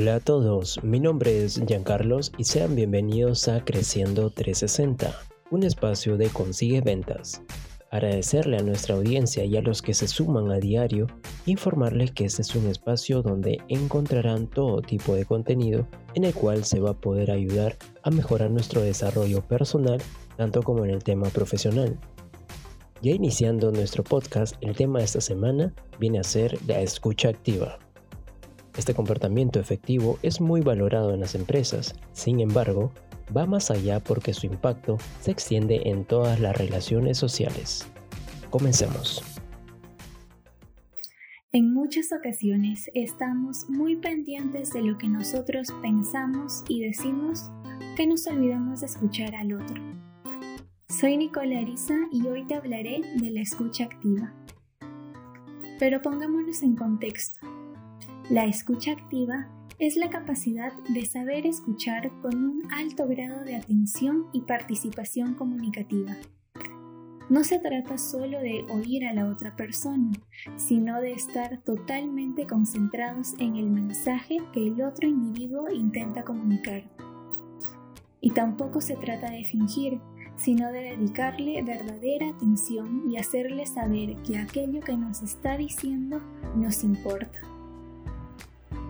Hola a todos, mi nombre es Giancarlos y sean bienvenidos a Creciendo 360, un espacio de Consigue Ventas. Agradecerle a nuestra audiencia y a los que se suman a diario, informarles que este es un espacio donde encontrarán todo tipo de contenido en el cual se va a poder ayudar a mejorar nuestro desarrollo personal, tanto como en el tema profesional. Ya iniciando nuestro podcast, el tema de esta semana viene a ser la escucha activa. Este comportamiento efectivo es muy valorado en las empresas, sin embargo, va más allá porque su impacto se extiende en todas las relaciones sociales. Comencemos. En muchas ocasiones estamos muy pendientes de lo que nosotros pensamos y decimos que nos olvidamos de escuchar al otro. Soy Nicola Arisa y hoy te hablaré de la escucha activa. Pero pongámonos en contexto. La escucha activa es la capacidad de saber escuchar con un alto grado de atención y participación comunicativa. No se trata solo de oír a la otra persona, sino de estar totalmente concentrados en el mensaje que el otro individuo intenta comunicar. Y tampoco se trata de fingir, sino de dedicarle verdadera atención y hacerle saber que aquello que nos está diciendo nos importa.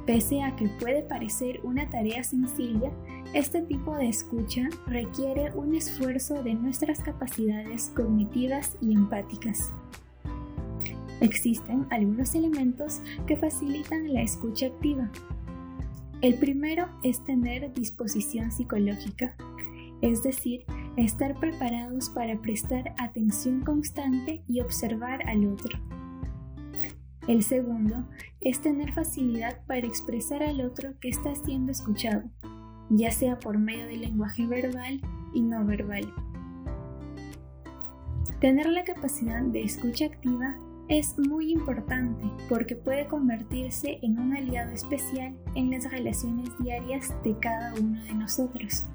Pese a que puede parecer una tarea sencilla, este tipo de escucha requiere un esfuerzo de nuestras capacidades cognitivas y empáticas. Existen algunos elementos que facilitan la escucha activa. El primero es tener disposición psicológica, es decir, estar preparados para prestar atención constante y observar al otro. El segundo es tener facilidad para expresar al otro que está siendo escuchado, ya sea por medio del lenguaje verbal y no verbal. Tener la capacidad de escucha activa es muy importante porque puede convertirse en un aliado especial en las relaciones diarias de cada uno de nosotros,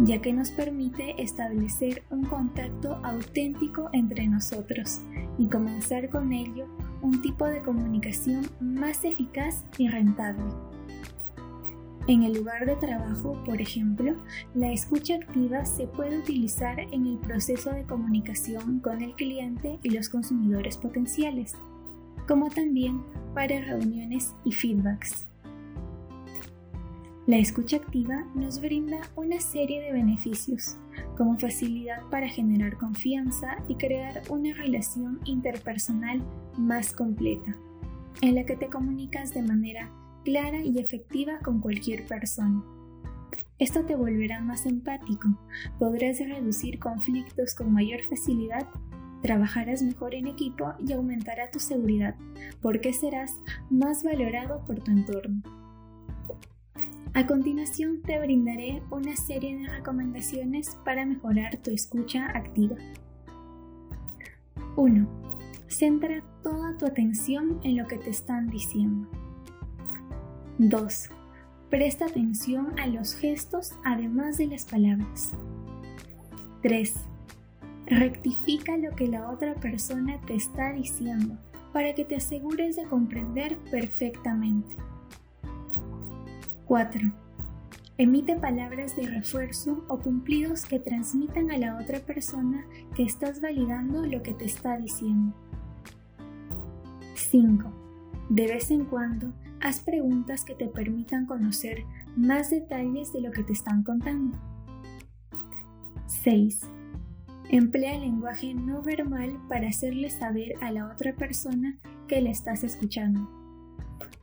ya que nos permite establecer un contacto auténtico entre nosotros y comenzar con ello un tipo de comunicación más eficaz y rentable. En el lugar de trabajo, por ejemplo, la escucha activa se puede utilizar en el proceso de comunicación con el cliente y los consumidores potenciales, como también para reuniones y feedbacks. La escucha activa nos brinda una serie de beneficios, como facilidad para generar confianza y crear una relación interpersonal más completa, en la que te comunicas de manera clara y efectiva con cualquier persona. Esto te volverá más empático, podrás reducir conflictos con mayor facilidad, trabajarás mejor en equipo y aumentará tu seguridad, porque serás más valorado por tu entorno. A continuación te brindaré una serie de recomendaciones para mejorar tu escucha activa. 1. Centra toda tu atención en lo que te están diciendo. 2. Presta atención a los gestos además de las palabras. 3. Rectifica lo que la otra persona te está diciendo para que te asegures de comprender perfectamente. 4. Emite palabras de refuerzo o cumplidos que transmitan a la otra persona que estás validando lo que te está diciendo. 5. De vez en cuando, haz preguntas que te permitan conocer más detalles de lo que te están contando. 6. Emplea lenguaje no verbal para hacerle saber a la otra persona que le estás escuchando.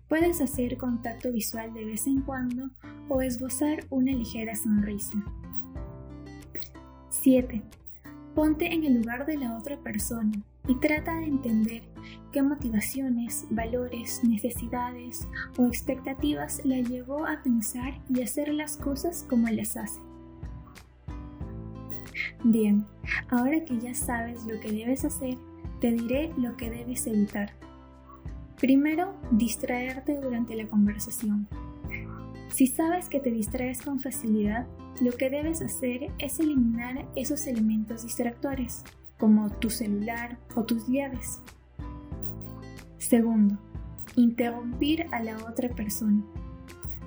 Puedes hacer contacto visual de vez en cuando o esbozar una ligera sonrisa. 7. Ponte en el lugar de la otra persona y trata de entender qué motivaciones, valores, necesidades o expectativas la llevó a pensar y hacer las cosas como las hace. Bien, ahora que ya sabes lo que debes hacer, te diré lo que debes evitar. Primero, distraerte durante la conversación. Si sabes que te distraes con facilidad, lo que debes hacer es eliminar esos elementos distractores, como tu celular o tus llaves. Segundo, interrumpir a la otra persona.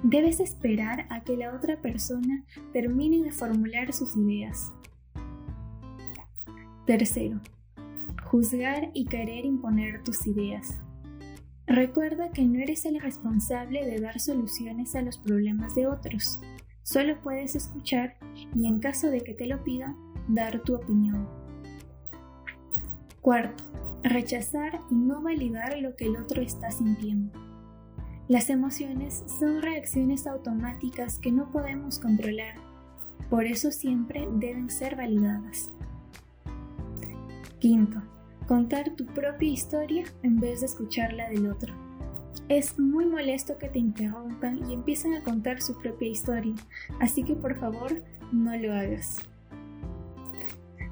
Debes esperar a que la otra persona termine de formular sus ideas. Tercero, juzgar y querer imponer tus ideas. Recuerda que no eres el responsable de dar soluciones a los problemas de otros. Solo puedes escuchar y en caso de que te lo pidan, dar tu opinión. Cuarto, rechazar y no validar lo que el otro está sintiendo. Las emociones son reacciones automáticas que no podemos controlar, por eso siempre deben ser validadas. Quinto, contar tu propia historia en vez de escuchar la del otro. Es muy molesto que te interrumpan y empiecen a contar su propia historia, así que por favor no lo hagas.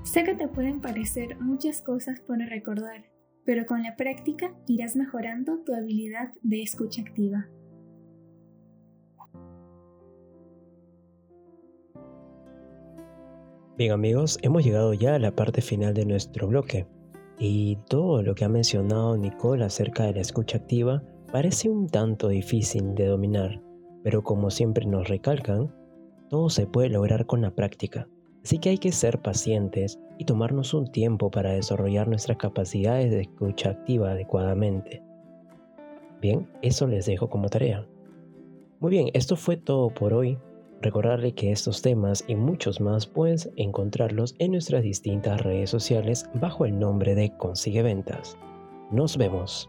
Sé que te pueden parecer muchas cosas por recordar, pero con la práctica irás mejorando tu habilidad de escucha activa. Bien amigos, hemos llegado ya a la parte final de nuestro bloque y todo lo que ha mencionado Nicole acerca de la escucha activa parece un tanto difícil de dominar, pero como siempre nos recalcan, todo se puede lograr con la práctica. Así que hay que ser pacientes y tomarnos un tiempo para desarrollar nuestras capacidades de escucha activa adecuadamente. Bien, eso les dejo como tarea. Muy bien, esto fue todo por hoy. Recordarle que estos temas y muchos más puedes encontrarlos en nuestras distintas redes sociales bajo el nombre de Consigue Ventas. Nos vemos.